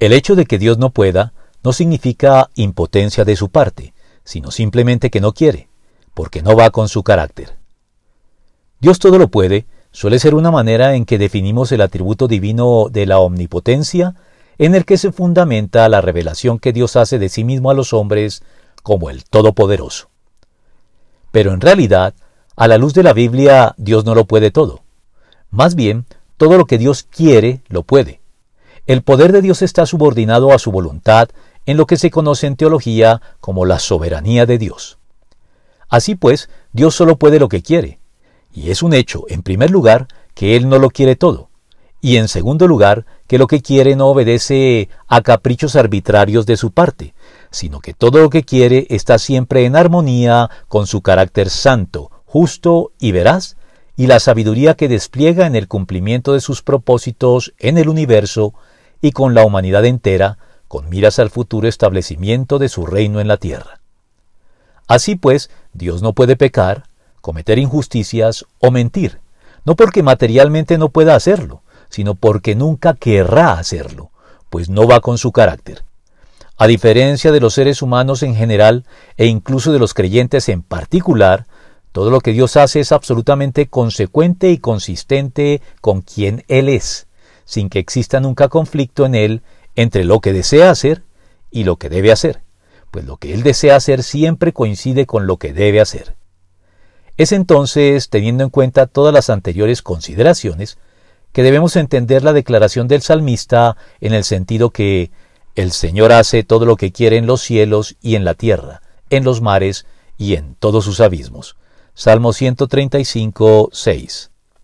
El hecho de que Dios no pueda no significa impotencia de su parte, sino simplemente que no quiere, porque no va con su carácter. Dios todo lo puede suele ser una manera en que definimos el atributo divino de la omnipotencia en el que se fundamenta la revelación que Dios hace de sí mismo a los hombres como el Todopoderoso. Pero en realidad, a la luz de la Biblia, Dios no lo puede todo. Más bien, todo lo que Dios quiere, lo puede. El poder de Dios está subordinado a su voluntad en lo que se conoce en teología como la soberanía de Dios. Así pues, Dios solo puede lo que quiere, y es un hecho, en primer lugar, que Él no lo quiere todo, y en segundo lugar, que lo que quiere no obedece a caprichos arbitrarios de su parte, sino que todo lo que quiere está siempre en armonía con su carácter santo, justo y veraz, y la sabiduría que despliega en el cumplimiento de sus propósitos en el universo y con la humanidad entera, con miras al futuro establecimiento de su reino en la tierra. Así pues, Dios no puede pecar, cometer injusticias o mentir, no porque materialmente no pueda hacerlo, sino porque nunca querrá hacerlo, pues no va con su carácter. A diferencia de los seres humanos en general e incluso de los creyentes en particular, todo lo que Dios hace es absolutamente consecuente y consistente con quien Él es, sin que exista nunca conflicto en Él entre lo que desea hacer y lo que debe hacer, pues lo que Él desea hacer siempre coincide con lo que debe hacer. Es entonces, teniendo en cuenta todas las anteriores consideraciones, que debemos entender la declaración del salmista en el sentido que el Señor hace todo lo que quiere en los cielos y en la tierra, en los mares y en todos sus abismos. Salmo 135, 6.